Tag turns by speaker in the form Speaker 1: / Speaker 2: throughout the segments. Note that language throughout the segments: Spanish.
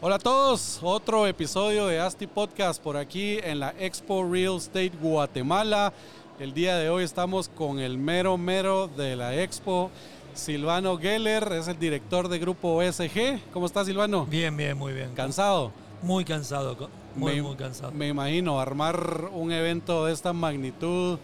Speaker 1: Hola a todos, otro episodio de ASTI Podcast por aquí en la Expo Real Estate Guatemala. El día de hoy estamos con el mero mero de la Expo, Silvano Geller, es el director de Grupo OSG. ¿Cómo estás Silvano?
Speaker 2: Bien, bien, muy bien.
Speaker 1: ¿Cansado?
Speaker 2: Muy cansado, muy,
Speaker 1: me,
Speaker 2: muy cansado.
Speaker 1: Me imagino, armar un evento de esta magnitud,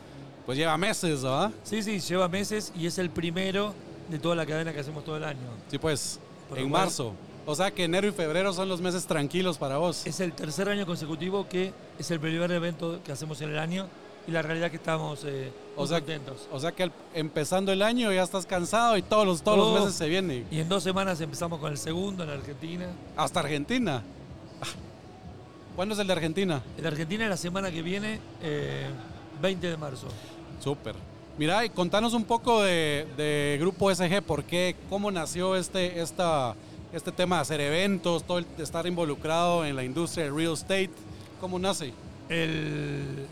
Speaker 1: pues lleva meses, ¿verdad?
Speaker 2: Sí, sí, lleva meses y es el primero de toda la cadena que hacemos todo el año.
Speaker 1: Sí, pues,
Speaker 2: Por
Speaker 1: en
Speaker 2: cual-
Speaker 1: marzo. O sea que enero y febrero son los meses tranquilos para vos.
Speaker 2: Es el tercer año consecutivo que es el primer evento que hacemos en el año y la realidad es que estamos eh,
Speaker 1: O
Speaker 2: muy
Speaker 1: sea,
Speaker 2: contentos.
Speaker 1: o sea que empezando el año ya estás cansado y todos los, todos los
Speaker 2: Oh.
Speaker 1: meses se vienen.
Speaker 2: Y en dos semanas empezamos con el segundo en Argentina.
Speaker 1: Hasta Argentina. Ah. ¿Cuándo es el de Argentina?
Speaker 2: En Argentina la semana que viene, eh, 20 de marzo.
Speaker 1: Súper. Mira, y contanos un poco de, de Grupo SG, ¿por qué, cómo nació este, esta, este tema de hacer eventos, todo el, de estar involucrado en la industria del real estate? ¿Cómo nace?
Speaker 2: El,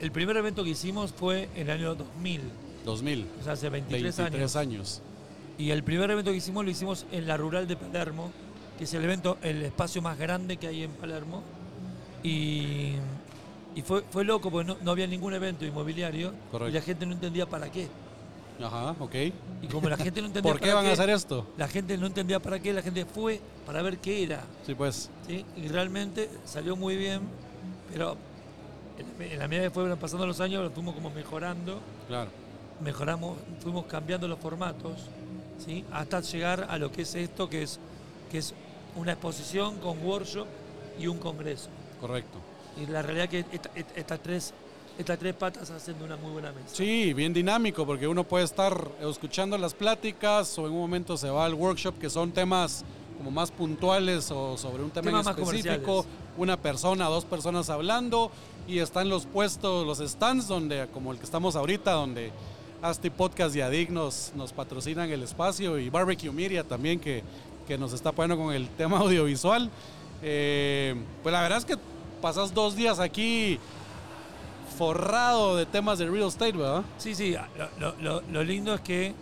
Speaker 2: el primer evento que hicimos fue en el año 2000,
Speaker 1: 2000.
Speaker 2: o sea, hace 23,
Speaker 1: 23
Speaker 2: años.
Speaker 1: años.
Speaker 2: Y el primer evento que hicimos lo hicimos en la rural de Palermo, que es el evento, el espacio más grande que hay en Palermo. Y, y fue, fue loco porque no, no había ningún evento inmobiliario
Speaker 1: Correcto.
Speaker 2: y la gente no entendía para qué.
Speaker 1: Ajá, ok.
Speaker 2: Y como la gente no entendía
Speaker 1: ¿Por qué
Speaker 2: para
Speaker 1: van a hacer esto?
Speaker 2: la gente no entendía para qué, la gente fue para ver qué era.
Speaker 1: Sí, pues.
Speaker 2: ¿sí? Y realmente salió muy bien, pero en, la medida que fueron pasando los años lo fuimos como mejorando
Speaker 1: Claro.
Speaker 2: mejoramos, fuimos cambiando los formatos, ¿sí? hasta llegar a lo que es esto, que es, que es una exposición con workshop y un congreso.
Speaker 1: Correcto.
Speaker 2: Y la realidad que esta- esta- estas tres, estas tres patas hacen una muy buena mesa.
Speaker 1: Sí, bien dinámico, porque uno puede estar escuchando las pláticas o en un momento se va al workshop, que son temas como más puntuales o sobre un tema
Speaker 2: Temas
Speaker 1: en específico, una persona, dos personas hablando y están los puestos, los stands donde, como el que estamos ahorita, donde Asti Podcast y Adig nos, nos patrocinan el espacio y Barbecue Media también que, que nos está apoyando con el tema audiovisual. Eh, pues la verdad es que pasas dos días aquí forrado de temas de real estate, ¿verdad?
Speaker 2: Sí, sí, lo, lo- lo- lo lindo es que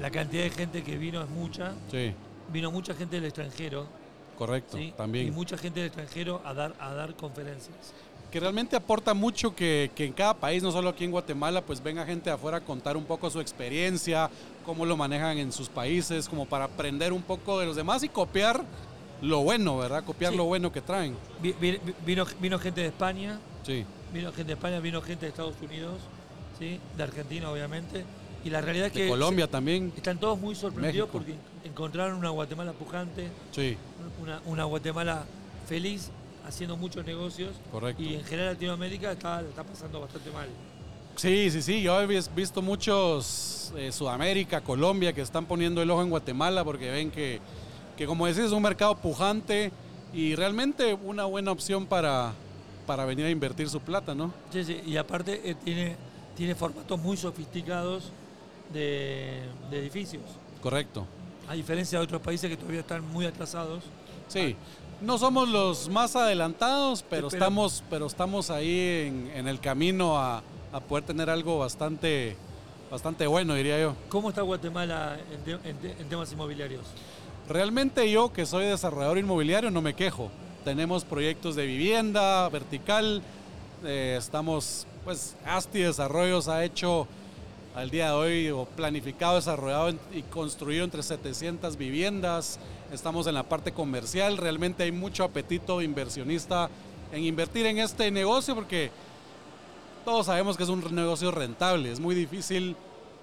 Speaker 2: la cantidad de gente que vino es mucha.
Speaker 1: Sí,
Speaker 2: Vino mucha gente del extranjero.
Speaker 1: correcto,
Speaker 2: ¿sí? Y
Speaker 1: también.
Speaker 2: mucha gente del extranjero a dar, a dar conferencias.
Speaker 1: Que realmente aporta mucho que, que en cada país, no solo aquí en Guatemala, pues venga gente de afuera a contar un poco su experiencia, cómo lo manejan en sus países, como para aprender un poco de los demás y copiar lo bueno, ¿verdad? Copiar
Speaker 2: Sí.
Speaker 1: lo bueno que traen.
Speaker 2: Vi- vi- Vino, vino gente de España,
Speaker 1: Sí,
Speaker 2: Vino gente de España, vino gente de Estados Unidos, ¿sí? de Argentina obviamente. Y la realidad es
Speaker 1: de
Speaker 2: que
Speaker 1: Colombia
Speaker 2: se-
Speaker 1: también.
Speaker 2: están todos muy sorprendidos
Speaker 1: México.
Speaker 2: porque encontraron una Guatemala pujante,
Speaker 1: Sí,
Speaker 2: una, una Guatemala feliz, haciendo muchos negocios.
Speaker 1: correcto.
Speaker 2: Y en general Latinoamérica está, está pasando bastante mal.
Speaker 1: Sí, sí, sí. Yo he vis- visto muchos eh, Sudamérica, Colombia, que están poniendo el ojo en Guatemala porque ven que, que como decís, es un mercado pujante y realmente una buena opción para, para venir a invertir su plata, ¿no?
Speaker 2: Sí, sí, Y aparte eh, tiene, tiene formatos muy sofisticados de, de edificios.
Speaker 1: Correcto.
Speaker 2: A diferencia de otros países que todavía están muy atrasados.
Speaker 1: Sí. No somos los más adelantados, pero, estamos, pero estamos ahí en, en el camino a, a poder tener algo bastante, bastante bueno, diría yo.
Speaker 2: ¿Cómo está Guatemala en, te- en te- en temas inmobiliarios?
Speaker 1: Realmente yo, que soy desarrollador inmobiliario, no me quejo. Tenemos proyectos de vivienda vertical, eh, estamos, pues, Asti Desarrollos ha hecho al día de hoy o planificado, desarrollado y construido entre 700 viviendas. Estamos en la parte comercial, realmente hay mucho apetito inversionista en invertir en este negocio porque todos sabemos que es un negocio rentable, es muy difícil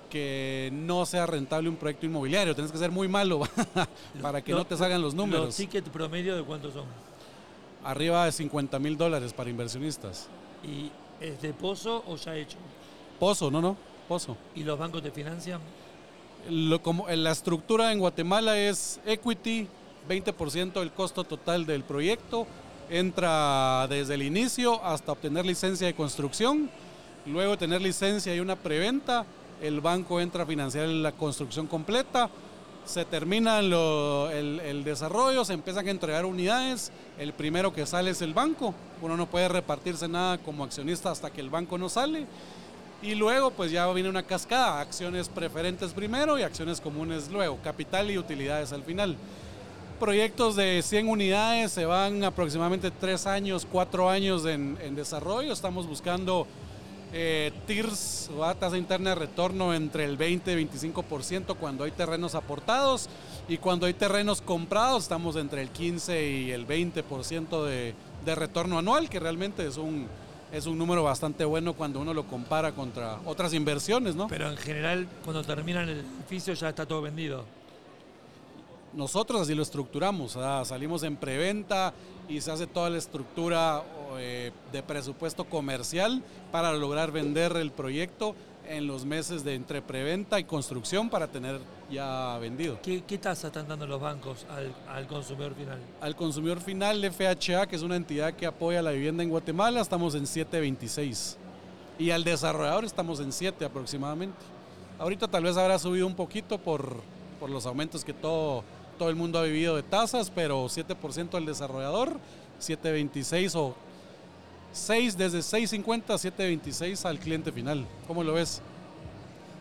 Speaker 1: que no sea rentable un proyecto inmobiliario, tienes que ser muy malo para que no te salgan los números.
Speaker 2: Los tickets promedio de cuántos son.
Speaker 1: Arriba de 50 mil dólares para inversionistas.
Speaker 2: ¿Y es de pozo o ya hecho?
Speaker 1: Pozo, no, no, pozo.
Speaker 2: ¿Y los bancos te financian?
Speaker 1: Lo, como, la estructura en Guatemala es equity, 20% del costo total del proyecto, entra desde el inicio hasta obtener licencia de construcción, luego de tener licencia y una preventa, el banco entra a financiar la construcción completa, se termina el, desarrollo, se empiezan a entregar unidades, el primero que sale es el banco, uno no puede repartirse nada como accionista hasta que el banco no sale, y luego pues ya viene una cascada, acciones preferentes primero y acciones comunes luego, capital y utilidades al final. Proyectos de 100 unidades se van aproximadamente 3 años, 4 años en desarrollo, estamos buscando eh, TIRS, o tasa interna de retorno entre el 20 y 25% cuando hay terrenos aportados y cuando hay terrenos comprados estamos entre el 15 y el 20% de, de retorno anual, que realmente es un, es un número bastante bueno cuando uno lo compara contra otras inversiones, ¿no?
Speaker 2: Pero en general, cuando terminan el edificio ya está todo vendido.
Speaker 1: Nosotros así lo estructuramos, o sea, salimos en preventa y se hace toda la estructura eh, de presupuesto comercial para lograr vender el proyecto en los meses de entre preventa y construcción para tener ya vendido.
Speaker 2: ¿Qué, qué tasa están dando los bancos al, al consumidor final?
Speaker 1: Al consumidor final, FHA, que es una entidad que apoya la vivienda en Guatemala, estamos en 7.26. Y al desarrollador estamos en 7 aproximadamente. Ahorita tal vez habrá subido un poquito por, por los aumentos que todo, todo el mundo ha vivido de tasas, pero 7% al desarrollador, 7.26 o 6 desde 6.50 a 7.26 al cliente final. ¿Cómo lo ves?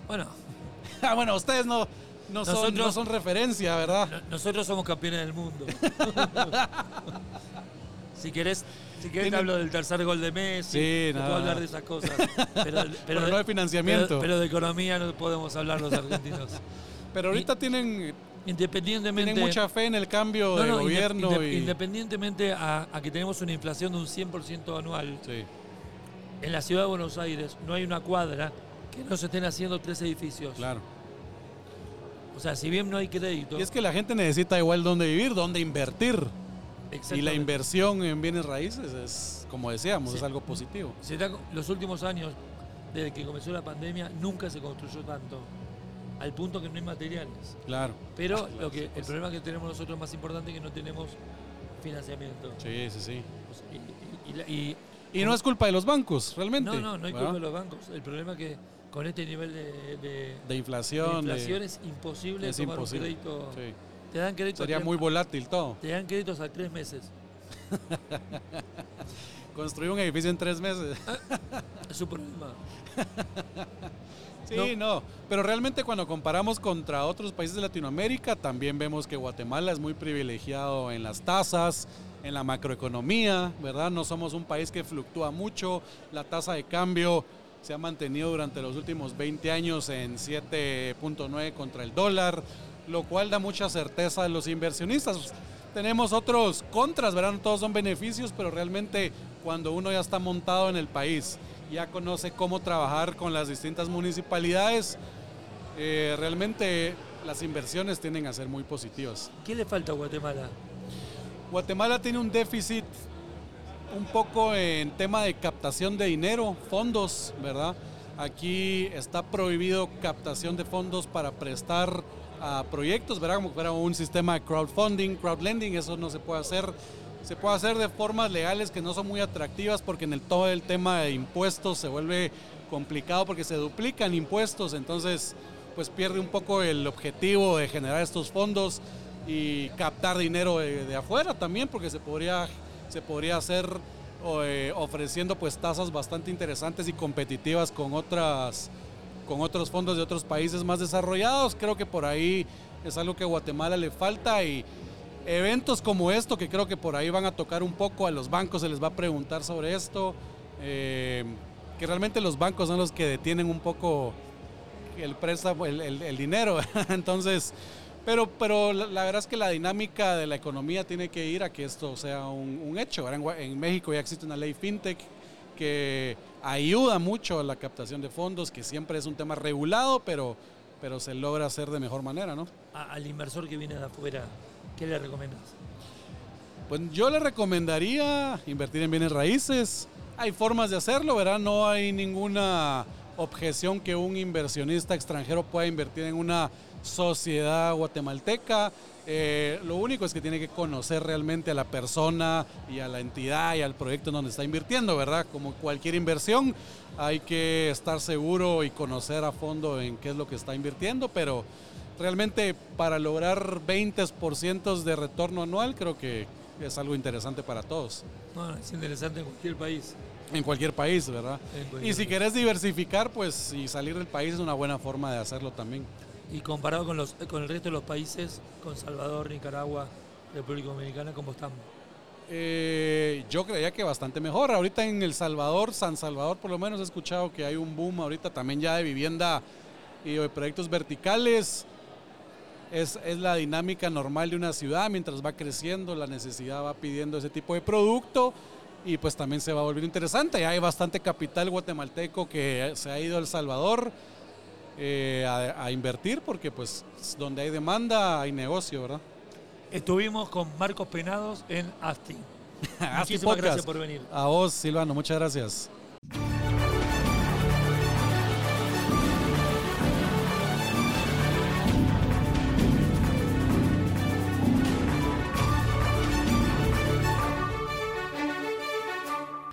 Speaker 2: Bueno,
Speaker 1: Ah, bueno, ustedes no, no, son, no son referencia, ¿verdad?
Speaker 2: no- nosotros somos campeones del mundo. si querés, si querés te hablo del tercer gol de Messi,
Speaker 1: Sí, nada.
Speaker 2: puedo hablar de esas cosas. Pero,
Speaker 1: Pero no de financiamiento.
Speaker 2: Pero, pero de economía no podemos hablar los argentinos.
Speaker 1: Pero ahorita tienen,
Speaker 2: Independientemente...
Speaker 1: tienen mucha fe en el cambio de
Speaker 2: No, no, inde-
Speaker 1: gobierno.
Speaker 2: inde-
Speaker 1: y...
Speaker 2: Independientemente a, a que tenemos una inflación de un 100% anual,
Speaker 1: Sí.
Speaker 2: en la ciudad de Buenos Aires no hay una cuadra que no se estén haciendo tres edificios.
Speaker 1: Claro.
Speaker 2: O sea, si bien no hay crédito,
Speaker 1: Y es que la gente necesita igual dónde vivir, dónde invertir. Y la inversión en bienes raíces es, como decíamos,
Speaker 2: Sí.
Speaker 1: es algo positivo.
Speaker 2: los últimos años, desde que comenzó la pandemia, nunca se construyó tanto, al punto que no hay materiales.
Speaker 1: Claro.
Speaker 2: Pero lo que, el problema que tenemos nosotros más importante es que no tenemos financiamiento.
Speaker 1: Sí, sí, sí.
Speaker 2: Y- y-
Speaker 1: no es culpa de los bancos, realmente.
Speaker 2: no, no, no hay
Speaker 1: ¿verdad?
Speaker 2: culpa de los bancos. El problema es que con este nivel de, de-
Speaker 1: inflación. de-
Speaker 2: inflación es imposible
Speaker 1: es
Speaker 2: tomar
Speaker 1: imposible.
Speaker 2: un crédito.
Speaker 1: sí.
Speaker 2: Te dan crédito a
Speaker 1: Sería muy volátil todo.
Speaker 2: Te dan créditos a tres meses.
Speaker 1: Construir un edificio en tres meses.
Speaker 2: Es su problema.
Speaker 1: Sí, no. Pero realmente cuando comparamos contra otros países de Latinoamérica, también vemos que Guatemala es muy privilegiado en las tasas, en la macroeconomía, ¿verdad? No somos un país que fluctúa mucho. La tasa de cambio se ha mantenido durante los últimos 20 años en 7.9 contra el dólar, lo cual da mucha certeza a los inversionistas. Tenemos otros contras, ¿verdad? No todos son beneficios, pero realmente cuando uno ya está montado en el país, ya conoce cómo trabajar con las distintas municipalidades, eh, realmente las inversiones tienden a ser muy positivas.
Speaker 2: ¿Qué le falta a Guatemala?
Speaker 1: Guatemala tiene un déficit un poco en tema de captación de dinero, fondos, ¿verdad? Aquí está prohibido captación de fondos para prestar a proyectos, ¿verdad? Como fuera un sistema de crowdfunding, crowdlending, eso no se puede hacer. Se puede hacer de formas legales que no son muy atractivas porque en el todo el tema de impuestos se vuelve complicado porque se duplican impuestos, entonces pues pierde un poco el objetivo de generar estos fondos y captar dinero de, afuera también porque se podría se podría hacer eh, ofreciendo pues tasas bastante interesantes y competitivas con otras con otros fondos de otros países más desarrollados creo que por ahí es algo que a Guatemala le falta y eventos como esto que creo que por ahí van a tocar un poco a los bancos se les va a preguntar sobre esto eh, que realmente los bancos son los que detienen un poco el préstamo el, dinero entonces pero, pero la, verdad es que la dinámica de la economía tiene que ir a que esto sea un, hecho. En México ya existe una ley fintech que ayuda mucho a la captación de fondos, que siempre es un tema regulado, pero, pero se logra hacer de mejor manera, ¿no?
Speaker 2: Al inversor que viene de afuera, ¿qué le recomiendas?
Speaker 1: Pues yo le recomendaría invertir en bienes raíces. Hay formas de hacerlo, ¿verdad? No hay ninguna objeción que un inversionista extranjero pueda invertir en una sociedad guatemalteca. Eh, lo único es que tiene que conocer realmente a la persona y a la entidad y al proyecto en donde está invirtiendo, ¿verdad? Como cualquier inversión, hay que estar seguro y conocer a fondo en qué es lo que está invirtiendo, pero realmente para lograr 20% de retorno anual creo que es algo interesante para todos.
Speaker 2: Bueno, es interesante en cualquier país.
Speaker 1: En cualquier país, ¿verdad?
Speaker 2: cualquier
Speaker 1: Y si
Speaker 2: país.
Speaker 1: querés diversificar, pues y salir del país es una buena forma de hacerlo también.
Speaker 2: Y comparado con, los, con el resto de los países, con Salvador, Nicaragua, República Dominicana, ¿cómo estamos?
Speaker 1: Eh, yo creía que bastante mejor. Ahorita en El Salvador, San Salvador, por lo menos he escuchado que hay un boom ahorita también ya de vivienda y de proyectos verticales. Es, es la dinámica normal de una ciudad, mientras va creciendo, la necesidad va pidiendo ese tipo de producto y pues también se va volviendo interesante. Ya hay bastante capital guatemalteco que se ha ido a El Salvador eh, a, a invertir porque pues donde hay demanda hay negocio, ¿verdad?
Speaker 2: Estuvimos con Marcos Penados en Asti.
Speaker 1: Asti
Speaker 2: Muchísimas gracias por venir.
Speaker 1: A vos, Silvano, muchas gracias.